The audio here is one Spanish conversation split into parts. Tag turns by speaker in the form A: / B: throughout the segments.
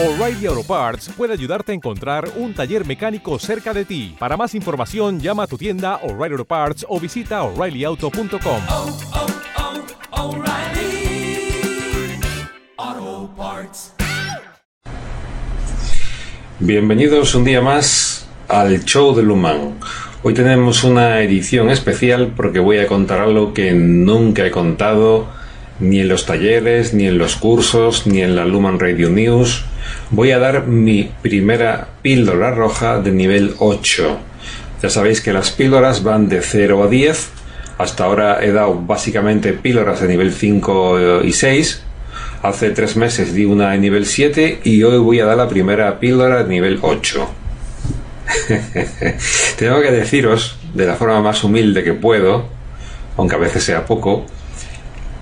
A: O'Reilly Auto Parts puede ayudarte a encontrar un taller mecánico cerca de ti. Para más información, llama a tu tienda O'Reilly Auto Parts o visita oreillyauto.com.
B: oh, oh, Parts.
C: Bienvenidos un día más al show de Luman. Hoy tenemos una edición especial porque voy a contar algo que nunca he contado ni en los talleres, ni en los cursos, ni en la Luman Radio News. Voy a dar mi primera píldora roja de nivel 8. Ya sabéis que las píldoras van de 0 a 10. Hasta ahora he dado básicamente píldoras de nivel 5 y 6. Hace tres meses di una de nivel 7 y hoy voy a dar la primera píldora de nivel 8. Tengo que deciros, de la forma más humilde que puedo, aunque a veces sea poco,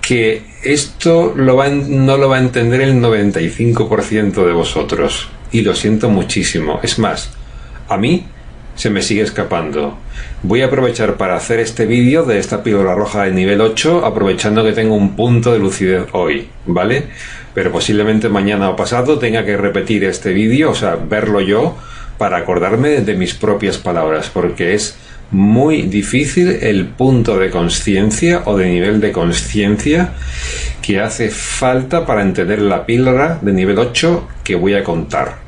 C: que esto no lo va a entender el 95% de vosotros. Y lo siento muchísimo. Es más, a mí se me sigue escapando. Voy a aprovechar para hacer este vídeo de esta píldora roja de nivel 8, aprovechando que tengo un punto de lucidez hoy, ¿vale? Pero posiblemente mañana o pasado tenga que repetir este vídeo, o sea, verlo yo, para acordarme de mis propias palabras, porque es muy difícil el punto de conciencia o de nivel de conciencia que hace falta para entender la píldora de nivel 8 que voy a contar.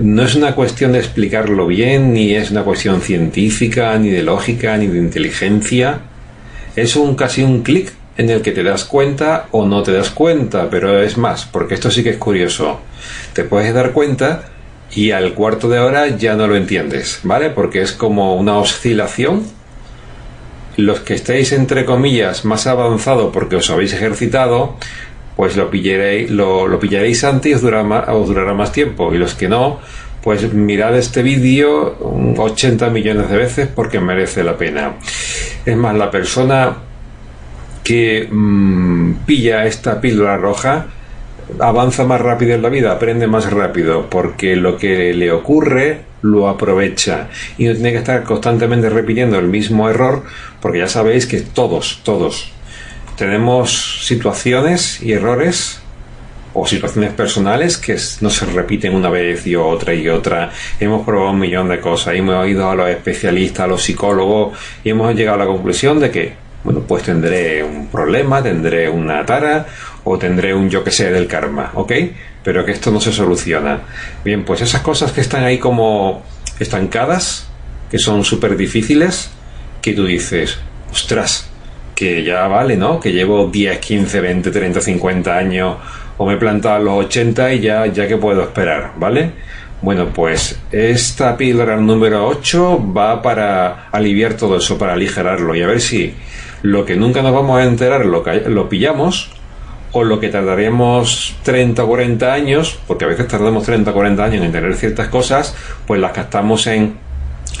C: No es una cuestión de explicarlo bien, ni es una cuestión científica, ni de lógica, ni de inteligencia. Es un casi un clic en el que te das cuenta o no te das cuenta, pero es más, porque esto sí que es curioso. Te puedes dar cuenta y al cuarto de hora ya no lo entiendes, ¿vale? Porque es como una oscilación. Los que estéis entre comillas más avanzado porque os habéis ejercitado, pues lo pillaréis, lo, pillaréis antes y os durará, más, os durará más tiempo. Y los que no, pues mirad este vídeo mm, 80 millones de veces porque merece la pena. Es más, la persona que mm, pilla esta píldora roja avanza más rápido en la vida, aprende más rápido, porque lo que le ocurre lo aprovecha y no tiene que estar constantemente repitiendo el mismo error, porque ya sabéis que todos, todos tenemos situaciones y errores o situaciones personales que no se repiten una vez y otra y otra. Hemos probado un millón de cosas, hemos ido a los especialistas, a los psicólogos y hemos llegado a la conclusión de que, bueno, pues tendré un problema, tendré una tara o tendré un yo que sé del karma, ¿ok? Pero que esto no se soluciona. Bien, pues esas cosas que están ahí como estancadas, que son súper difíciles, que tú dices, ostras, que ya vale, ¿no? Que llevo 10, 15, 20, 30, 50 años o me he plantado a los 80 y ya, ya que puedo esperar, ¿vale? Bueno, pues esta píldora número 8 va para aliviar todo eso, para aligerarlo y a ver si lo que nunca nos vamos a enterar lo, lo pillamos o lo que tardaremos 30 o 40 años, porque a veces tardamos 30 o 40 años en entender ciertas cosas, pues las captamos en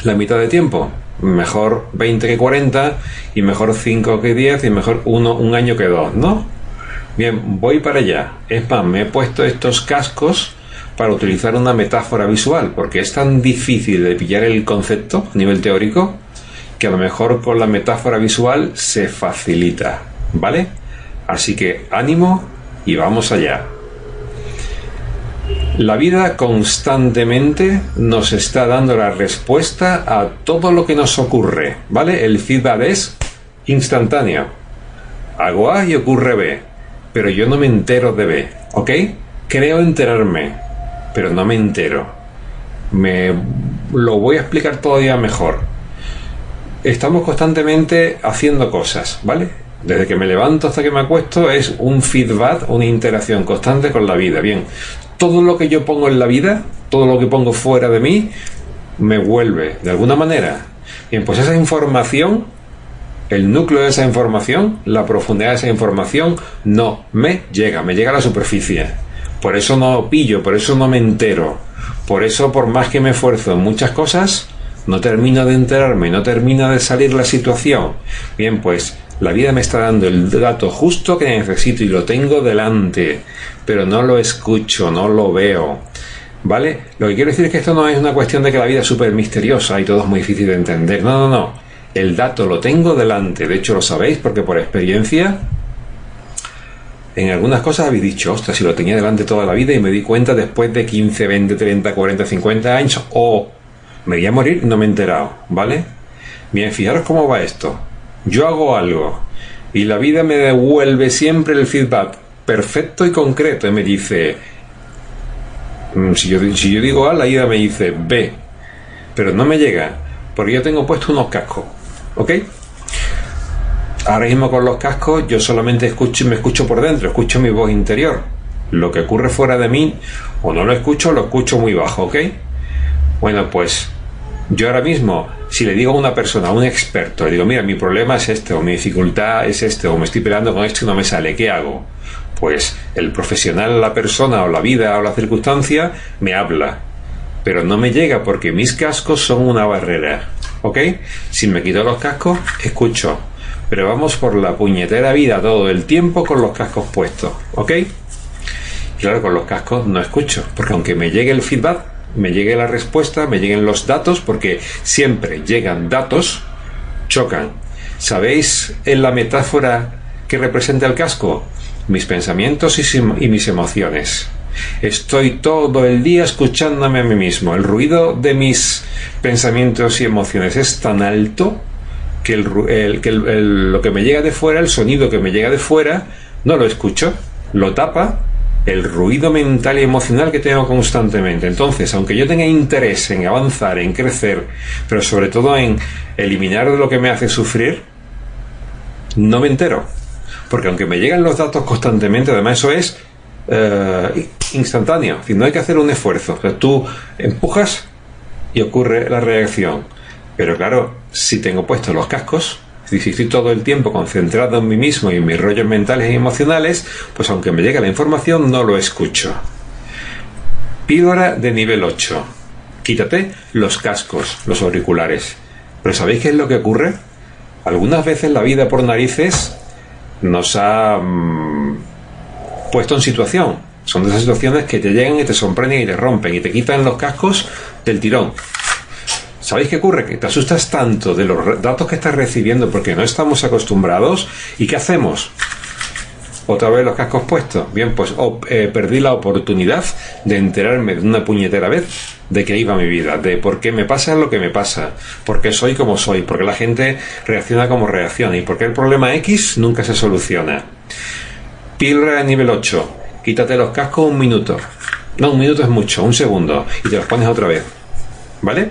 C: la mitad de tiempo. Mejor 20 que 40 y mejor 5 que 10 y mejor uno, un año que dos, ¿no? Bien, voy para allá. Es más, me he puesto estos cascos para utilizar una metáfora visual, porque es tan difícil de pillar el concepto a nivel teórico que a lo mejor con la metáfora visual se facilita, ¿vale? Así que ánimo y vamos allá. La vida constantemente nos está dando la respuesta a todo lo que nos ocurre, ¿vale? El feedback es instantáneo. Hago A y ocurre B, pero yo no me entero de B, ¿ok? Creo enterarme, pero no me entero. Me lo voy a explicar todavía mejor. Estamos constantemente haciendo cosas, ¿vale? Desde que me levanto hasta que me acuesto es un feedback, una interacción constante con la vida. Bien, todo lo que yo pongo en la vida, todo lo que pongo fuera de mí, me vuelve de alguna manera. Bien, pues esa información, el núcleo de esa información, la profundidad de esa información, no me llega, me llega a la superficie. Por eso no pillo, por eso no me entero. Por eso, por más que me esfuerzo en muchas cosas, no termino de enterarme, no termina de salir la situación. Bien, pues la vida me está dando el dato justo que necesito y lo tengo delante, pero no lo escucho, no lo veo. ¿Vale? Lo que quiero decir es que esto no es una cuestión de que la vida es súper misteriosa y todo es muy difícil de entender. No, no, no. El dato lo tengo delante. De hecho, lo sabéis porque por experiencia en algunas cosas habéis dicho, ostras, si lo tenía delante toda la vida y me di cuenta después de 15, 20, 30, 40, 50 años, o me voy a morir, no me he enterado, ¿vale? Bien, fijaros cómo va esto. Yo hago algo y la vida me devuelve siempre el feedback perfecto y concreto y me dice, mm, si yo, si yo digo A, la ida me dice B, pero no me llega, porque yo tengo puesto unos cascos, ¿ok? Ahora mismo con los cascos yo solamente escucho, me escucho por dentro, escucho mi voz interior. Lo que ocurre fuera de mí, o no lo escucho, lo escucho muy bajo, ¿ok? Bueno, pues yo ahora mismo, si le digo a una persona, a un experto, le digo, mira, mi problema es este, o mi dificultad es este, o me estoy peleando con esto y no me sale, ¿qué hago? Pues el profesional, la persona, o la vida, o la circunstancia, me habla. Pero no me llega porque mis cascos son una barrera. ¿Ok? Si me quito los cascos, escucho pero vamos por la puñetera vida todo el tiempo con los cascos puestos, ¿ok? Claro, con los cascos no escucho, porque aunque me llegue el feedback, me llegue la respuesta, me lleguen los datos, porque siempre llegan datos, chocan. ¿Sabéis en la metáfora que representa el casco? Mis pensamientos y, mis emociones. Estoy todo el día escuchándome a mí mismo. El ruido de mis pensamientos y emociones es tan alto que, el, que lo que me llega de fuera, el sonido que me llega de fuera, no lo escucho, lo tapa el ruido mental y emocional que tengo constantemente. Entonces, aunque yo tenga interés en avanzar, en crecer, pero sobre todo en eliminar de lo que me hace sufrir, no me entero. Porque aunque me llegan los datos constantemente, además eso es eh, instantáneo. no hay que hacer un esfuerzo. tú empujas y ocurre la reacción. Pero claro, si tengo puestos los cascos, si estoy todo el tiempo concentrado en mí mismo y en mis rollos mentales y emocionales, pues aunque me llegue la información, no lo escucho. Píldora de nivel 8. Quítate los cascos, los auriculares. Pero ¿sabéis qué es lo que ocurre? Algunas veces la vida por narices nos ha mm, puesto en situación. Son de esas situaciones que te llegan y te sorprenden y te rompen y te quitan los cascos del tirón. ¿Sabéis qué ocurre? Que te asustas tanto de los datos que estás recibiendo porque no estamos acostumbrados. ¿Y qué hacemos? Otra vez los cascos puestos. Bien, pues eh, perdí la oportunidad de enterarme de una puñetera vez de que iba mi vida, de por qué me pasa lo que me pasa, por qué soy como soy, por qué la gente reacciona como reacciona y por qué el problema X nunca se soluciona. Píldora de nivel 8. Quítate los cascos un minuto. No, un minuto es mucho, un segundo. Y te los pones otra vez. ¿Vale?